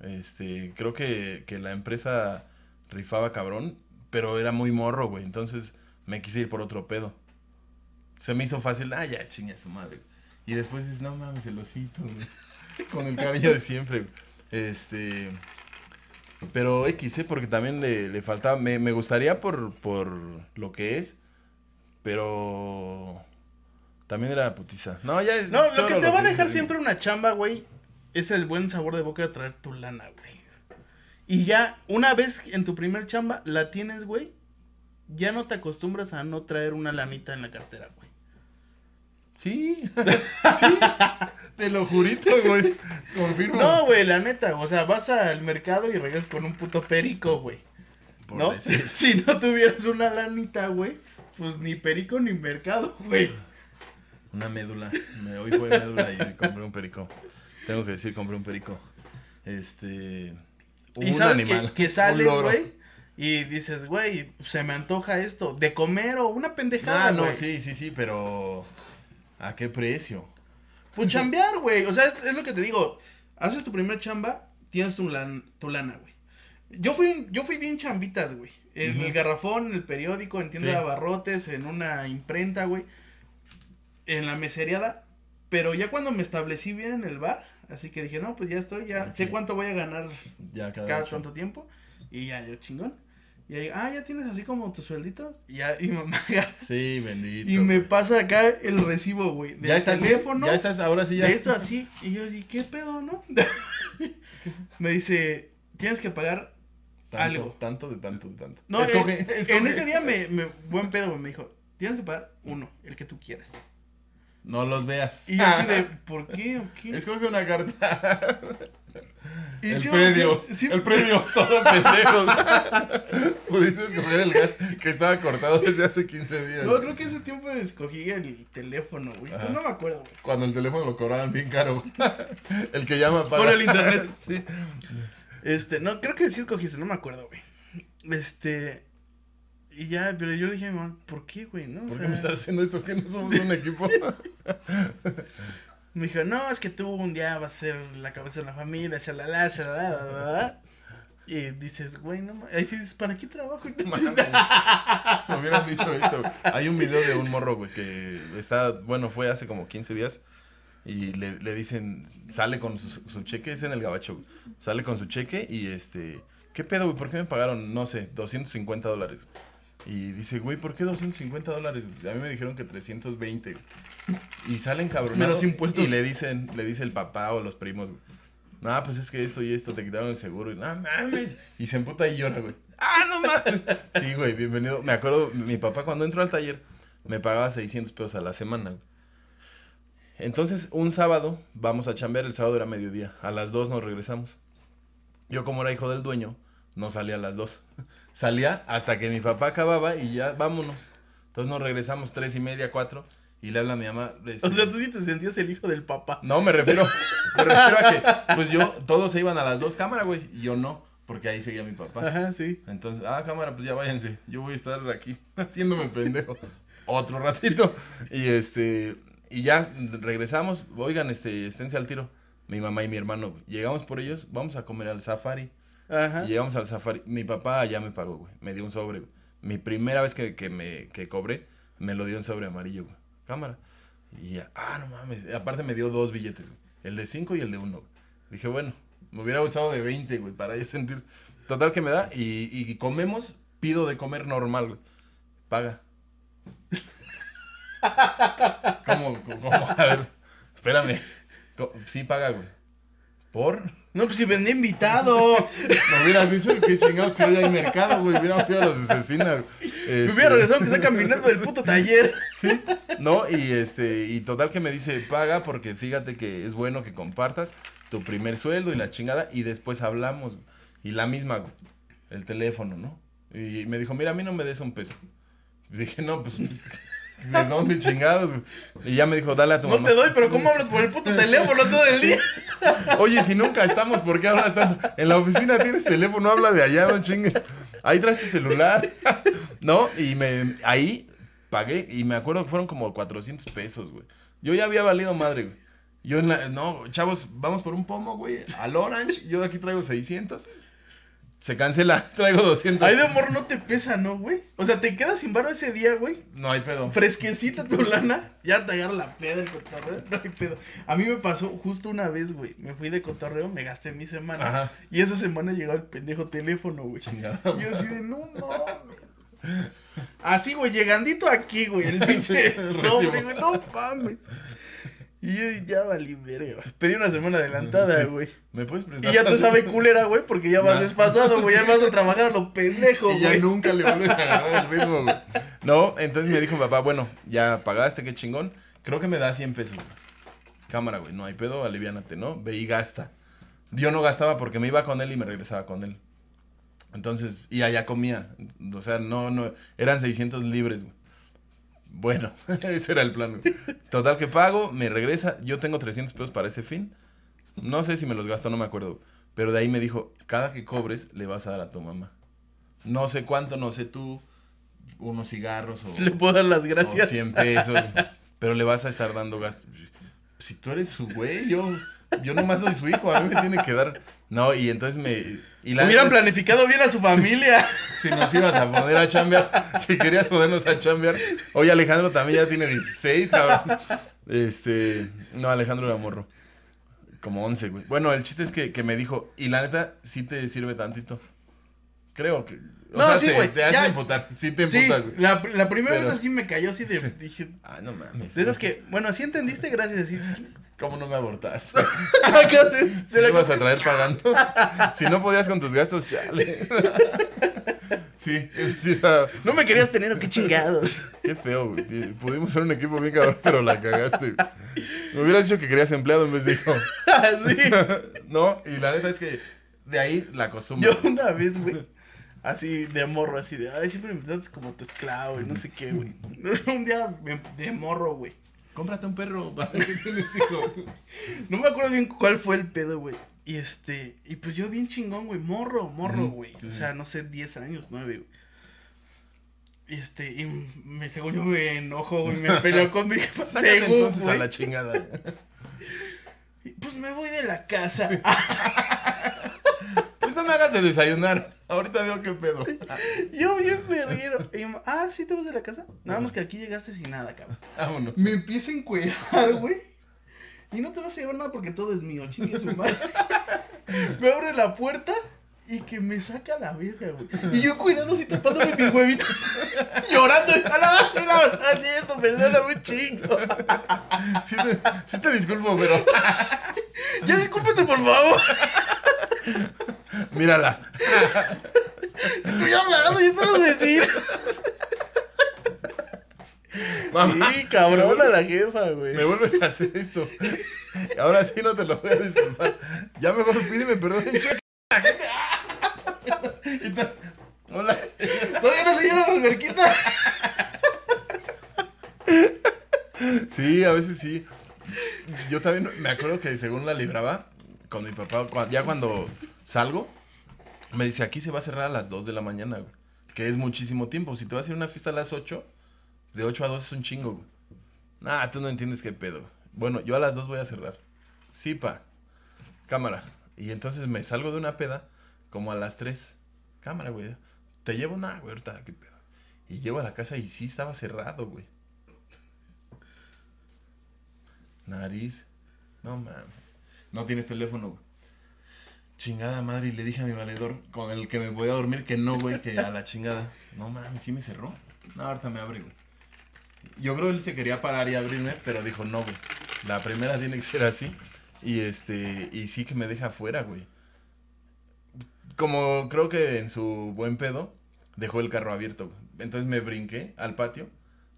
Este, creo que, que la empresa rifaba cabrón, pero era muy morro, güey. Entonces me quise ir por otro pedo. Se me hizo fácil, ah, ya, chinga su madre. Y después dices, no mames, el osito, güey. Con el cariño de siempre. Este. Pero X, ¿eh? Porque también le, le faltaba. Me, me gustaría por, por lo que es. Pero. También era putiza. No, ya es. No, lo que te va a dejar siempre una chamba, güey, es el buen sabor de boca de traer tu lana, güey. Y ya, una vez en tu primer chamba la tienes, güey, ya no te acostumbras a no traer una lanita en la cartera, güey. Sí, sí, te lo jurito, güey. Confirmo. No, güey, la neta, o sea, vas al mercado y regresas con un puto perico, güey. Por ¿No? decir. Si no tuvieras una lanita, güey, pues ni perico ni mercado, güey. Una médula. Me, hoy fue médula y me compré un perico. Tengo que decir, compré un perico. Este. Y un sabes animal. que, que sales, güey, y dices, güey, se me antoja esto, de comer o una pendejada, Ah, no, sí, sí, sí, pero. ¿A qué precio? Pues chambear, güey. O sea, es, es lo que te digo. Haces tu primer chamba, tienes tu, lan- tu lana, güey. Yo fui, yo fui bien chambitas, güey. En el garrafón, en el periódico, en tienda Sí. de abarrotes, en una imprenta, güey. en la meseriada, pero ya cuando me establecí bien en el bar, así que dije, no, pues ya estoy, ya sé cuánto voy a ganar Ya cada, cada tanto tiempo, y ya, yo chingón. Y ahí, ah, ya tienes así como tus suelditos, y ya, y mamá Sí, bendito. y me pasa acá el recibo, güey, del ya estás teléfono, Ya estás, ahora sí ya. de esto así, y yo así, ¿qué pedo, no? me dice, tienes que pagar tanto, algo. Tanto de tanto de tanto. No, Escoge, eh, escoge. en ese día me, me buen pedo, güey, me dijo, tienes que pagar uno, el que tú quieras. No los veas. Y yo así de, ¿por qué o qué? Escoge una carta. Y el predio. sí, El predio, todo pendejo. Pudiste escoger el gas que estaba cortado desde hace 15 días. No, creo que ese tiempo escogí el teléfono, güey. Pues no me acuerdo, güey. Cuando el teléfono lo cobraban bien caro. el que llama para. Por el internet. sí. Este, no, creo que sí escogiste, no me acuerdo, güey. Este. Y ya, pero yo le dije a mi mamá, ¿por qué, güey? ¿No? O ¿Por qué sea, me estás haciendo esto? ¿Que no somos un equipo? Me dijo, no, es que tú un día vas a ser la cabeza de la familia, shalala, shalala, bla". Y dices, güey, no mames. Ahí sí dices, ¿para qué trabajo? Me hubieran dicho esto. Hay un video de un morro, güey, que está, bueno, fue hace como 15 días. Y le, le dicen, sale con su, su cheque, es en el gabacho, güey. Sale con su cheque y este, ¿qué pedo, güey? ¿Por qué me pagaron, no sé, 250 dólares? Y dice, güey, ¿por qué 250 dólares? A mí me dijeron que 320, güey. Y salen cabronados. Impuestos. Y le dicen, le dice el papá o los primos, güey. No, pues es que esto y esto te quitaron el seguro. Y no mames. Y se emputa y llora, güey. ¡Ah, no mames! Sí, güey, bienvenido. Me acuerdo, mi papá cuando entró al taller me pagaba 600 pesos a la semana, güey. Entonces, un sábado vamos a chambear, el sábado era mediodía. A las 2 nos regresamos. Yo, como era hijo del dueño, no salía a las 2. Salía hasta que mi papá acababa y ya, vámonos. Entonces nos regresamos tres y media, cuatro, y le habla a mi mamá. este, O sea, tú sí te sentías el hijo del papá. no, me refiero, me refiero a que, pues yo, todos se iban a las dos cámaras, güey, y yo no, porque ahí seguía mi papá. Ajá, sí. Entonces, ah, cámara, pues ya váyanse, yo voy a estar aquí haciéndome pendejo otro ratito. Y este, y ya regresamos, oigan, este, esténse al tiro, mi mamá y mi hermano, llegamos por ellos, vamos a comer al safari. Ajá. Y llegamos al safari, mi papá ya me pagó, güey, me dio un sobre, güey. Mi primera vez que, que me que cobré, me lo dio en sobre amarillo, güey. Cámara. Y ya, ah, no mames. Aparte me dio dos billetes, güey. El de 5 y el de 1, güey. Dije, bueno, me hubiera usado de 20, güey, para yo sentir. Total que me da. Y, y comemos, pido de comer normal, güey. Paga. ¿Cómo? A ver, espérame. Sí, paga, güey. ¿Por? No, pues si vendí invitado. No hubieras dicho que chingados si hoy hay mercado, güey. Hubiéramos ido a los Cecina, güey. Me Este, hubiera regresado que está caminando del puto taller. No, y este, y total que me dice, paga porque fíjate que es bueno que compartas tu primer sueldo y la chingada, y después hablamos. Y la misma, el teléfono, ¿no? Y me dijo, mira, a mí no me des un peso. Dije, no, pues, ¿de dónde chingados, güey? Y ya me dijo, dale a tu No mamá. te doy, pero ¿cómo hablas por el puto teléfono todo el día? Oye, si nunca estamos, ¿por qué hablas tanto? En la oficina tienes teléfono, habla de allá, no chingues. Ahí traes tu celular. ¿No? Y me, ahí pagué y me acuerdo que fueron como 400 pesos, güey. Yo ya había valido madre, güey. Yo en la, no, chavos, vamos por un pomo, güey, al Orange. Yo aquí traigo 600. Se cancela, traigo 200. Ahí de amor no te pesa, ¿no, güey? O sea, te quedas sin varo ese día, güey. No hay pedo. Fresquecita tu lana, ya te agarra la peda el cotorreo, no hay pedo. A mí me pasó justo una vez, güey. Me fui de cotorreo, me gasté mi semana. Ajá. Y esa semana llegó el pendejo teléfono, güey. Chingada. Y yo así de, no mames. Así, güey, llegandito aquí, güey, el pinche sobre, güey, no mames. Y yo ya valí verga. güey. Pedí una semana adelantada, Sí. güey. ¿Me puedes prestar? Y ya te sabe culera, güey, porque ya vas Ya. desfasado, güey. Ya vas a trabajar a lo pendejo, Y ya güey. nunca le vuelves a agarrar el ritmo, güey. No, entonces me dijo mi papá, bueno, ya pagaste, qué chingón. Creo que me da 100 pesos, güey. Cámara, güey, no hay pedo, aliviánate, ¿no? Ve y gasta. Yo no gastaba porque me iba con él y me regresaba con él. Entonces, y allá comía. O sea, no, no, eran 600 libres, güey. Bueno, ese era el plan. Total que pago, me regresa, yo tengo 300 pesos para ese fin. No sé si me los gasto, no me acuerdo. Pero de ahí me dijo, cada que cobres le vas a dar a tu mamá. No sé cuánto, no sé tú, unos cigarros o, Le puedo dar las o gracias. 100 pesos, pero le vas a estar dando gasto. Si tú eres su güey, yo, yo nomás soy su hijo, a mí me tiene que dar. No, y entonces me... Y la Hubieran neta- planificado bien a su familia. si nos ibas a poner a chambear, si querías ponernos a chambear. Oye, Alejandro también ya tiene 16, cabrón. Este, no, Alejandro era morro. Como 11, güey. Bueno, el chiste es que, que me dijo, y la neta, sí te sirve tantito. Creo que. O No, sea, sí, te, güey, te ya- hace. Sí te Sí, emputas, güey. la, la primera Pero- vez así me cayó así de... Sí. Dije, Ay, no mames. de esas que, bueno, así entendiste, gracias. Así. ¿Cómo no me abortaste? La le ibas a traer pagando. Si no podías con tus gastos, chale. Sí, sí, o sea, No me querías tener, ¿o qué chingados? qué feo, güey. Sí, pudimos ser un equipo bien cabrón, pero la cagaste. güey. Me hubieras dicho que querías empleado en vez de hijo. Así. No, y la neta es que de ahí la costumbre. Yo una vez, güey, así de morro, así de, ay, siempre me tratas como tu esclavo y no sé qué, güey. Un día me- de morro, güey. Cómprate un perro, ¿para tienes hijos? No me acuerdo bien cuál fue el pedo, güey. Y este, y pues yo bien chingón, güey, morro, morro, güey. O sea, no sé, 10 años, 9, güey. Y este, y me, según yo me enojo, güey, me peleó con mi jefa, Sácate según, entonces a la chingada. Y, Pues me voy de la casa. Pues no me hagas de desayunar. Ahorita veo qué pedo. yo bien mamá, ah, ¿sí te vas de la casa? Nada más que aquí llegaste sin nada, cabrón. Vámonos. Me empieza a encuerar, güey. Y no te vas a llevar nada porque todo es mío, chingue su madre. me abre la puerta y que me saca la verga, güey. Y yo cuidando y tapándome mis huevitos. llorando. A la verga, cierto, perdóname un chingo. Sí te, sí te disculpo, pero Ya discúlpate, por favor. mírala. Estoy hablando y esto lo decir. Mamá, Sí, cabrona la jefa, güey. me vuelves a hacer esto. Ahora sí no te lo voy a disculpar. Ya mejor pídeme perdón en cheque. Y estás- Hola. Todavía no se llena la alberquita. Sí, a veces sí. Yo también me acuerdo que según la libraba con mi papá, ya cuando salgo, me dice, aquí se va a cerrar a las 2 de la mañana, güey. Que es muchísimo tiempo. Si te vas a ir a una fiesta a las 8, de 8 a 2 es un chingo, güey. Nah, tú no entiendes qué pedo. Bueno, yo a las 2 voy a cerrar. Sí, pa. Cámara. Y entonces me salgo de una peda como a las 3. Cámara, güey. Te llevo una, güey, ahorita, qué pedo. Y llego a la casa y sí estaba cerrado, güey. Nariz. No mames. No tienes teléfono, güey. Chingada madre, y le dije a mi valedor con el que me voy a dormir que no, güey, que a la chingada. No mames, sí me cerró. No, ahorita me abre, güey. Yo creo que él se quería parar y abrirme, pero dijo, no, güey. La primera tiene que ser así. Y este, y sí que me deja afuera, güey. Como creo que en su buen pedo, dejó el carro abierto. Entonces me brinqué al patio,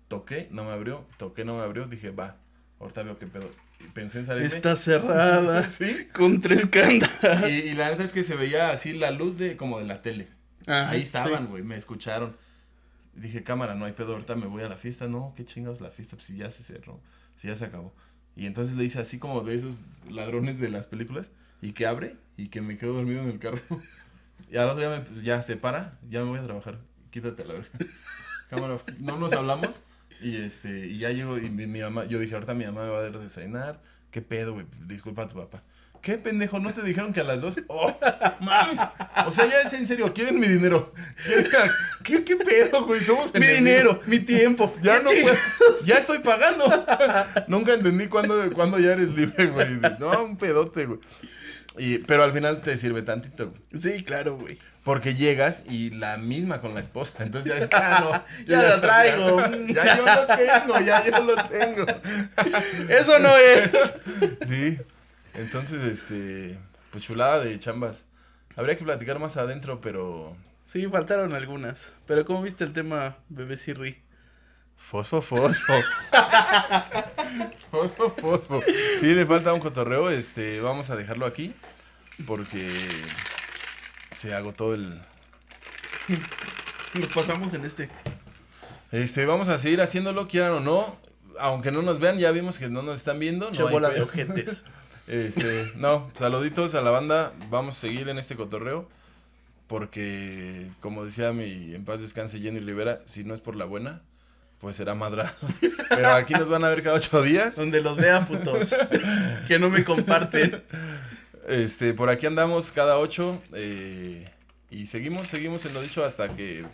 toqué, no me abrió, toqué, no me abrió, dije, va, ahorita veo qué pedo. Y pensé en salirme. Está cerrada. Sí. Con tres candas. Y, y la neta es que se veía así la luz de como de la tele. Ajá, Ahí estaban, sí. güey, me escucharon. Dije, cámara, no hay pedo, ahorita me voy a la fiesta. No, qué chingados la fiesta, pues si ya se cerró, si ya se acabó. Y entonces le hice así como de esos ladrones de las películas, y que abre, y que me quedo dormido en el carro. Y al otro día me, pues, ya se para, ya me voy a trabajar, quítate la verga. Cámara, no nos hablamos, y este, y ya llego, y mi, mamá, yo dije, ahorita mi mamá me va a dar desayunar, qué pedo, güey, disculpa a tu papá. ¿Qué pendejo? ¿No te dijeron que a las dos? ¡Oh, mames! O sea, ya es en serio, quieren mi dinero. ¿Quieren- ¿Qué, qué pedo, güey? Somos Mi enemigos. dinero, mi tiempo. Ya ¿Qué no puedo, ya estoy pagando. Nunca entendí cuándo, cuándo ya eres libre, güey. No, un pedote, güey. Y, pero al final te sirve tantito, güey. Sí, claro, güey. Porque llegas y la misma con la esposa. Entonces ya está, no. yo Ya la traigo. Ya yo lo tengo, ya yo lo tengo. Eso no es. Sí. Entonces, este. Pues chulada de chambas. Habría que platicar más adentro, pero. Sí, faltaron algunas. Pero ¿cómo viste el tema bebé Sirri? Fosfo, fosfo. fosfo, fosfo. Sí, le falta un cotorreo. Este, vamos a dejarlo aquí. Porque se agotó el. Nos pasamos en este. Este, vamos a seguir haciéndolo, quieran o no. Aunque no nos vean, ya vimos que no nos están viendo. No hay bola de ojetes. Este, no, saluditos a la banda. Vamos a seguir en este cotorreo. Porque, como decía mi en paz descanse Jenny Rivera, si no es por la buena, pues será madrado. Pero aquí nos van a ver cada ocho días. Donde los vea, putos. que no me comparten. Este, por aquí andamos cada ocho. eh, y seguimos, seguimos en lo dicho hasta que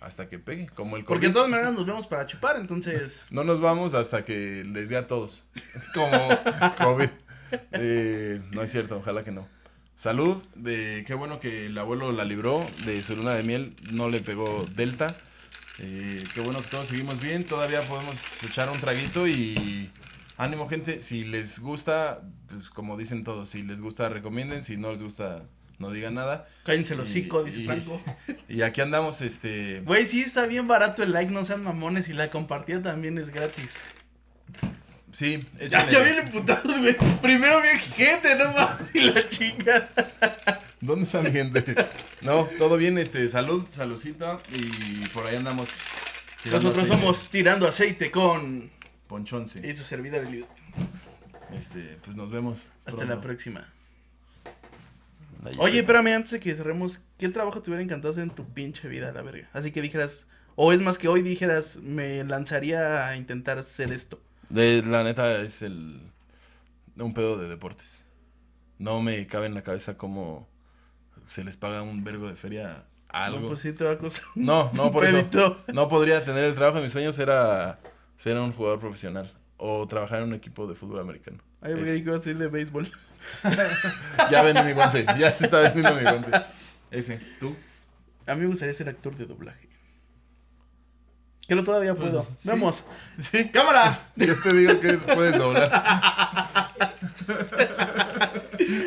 hasta que pegue, como el Porque de COVID. todas maneras nos vemos para chupar, entonces. No nos vamos hasta que les dé a todos, como COVID. Eh, no es cierto, ojalá que no. Salud, de qué bueno que el abuelo la libró de su luna de miel, no le pegó Delta. Eh, qué bueno que todos seguimos bien, todavía podemos echar un traguito y ánimo gente, si les gusta, pues como dicen todos, si les gusta recomienden, si no les gusta no digan nada. Cállense Y- hocico, dice y- Franco. Y aquí andamos, este... Güey, sí está bien barato el like, no sean mamones. Y la compartida también es gratis. Sí, Ya, ya vienen putados, güey. Primero bien gente, no mames. Y la chinga. ¿Dónde está mi gente? No, todo bien, este, salud, saludcita y por ahí andamos. Nosotros aceite. somos Tirando Aceite con. Ponchonce. Y su servidor Eliud. Este, pues nos vemos. Hasta pronto. la próxima. Oye, espérame, antes de que cerremos, ¿qué trabajo te hubiera encantado hacer en tu pinche vida, la verga? Así que dijeras, o es más que hoy dijeras, me lanzaría a intentar hacer esto. De, la neta es el un pedo de deportes. No me cabe en la cabeza cómo se les paga un vergo de feria a algo. No, pues sí te va a costar. un No, no, por eso. No podría tener el trabajo de mis sueños, era ser un jugador profesional o trabajar en un equipo de fútbol americano. Ay, porque Ese. hay que iba a ser de béisbol. Ya vende mi guante, ya se está vendiendo mi guante. Ese, ¿tú? A mí me gustaría ser actor de doblaje. Que no todavía Pues, puedo. sí. Vamos. Sí, ¡Cámara! yo te digo que puedes doblar.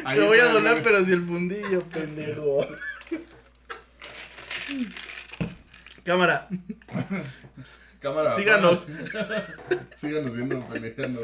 Ahí Te voy a doblar, pero si el fundillo, pendejo. Cámara. Cámara. Síganos. Síganos viendo pendejando.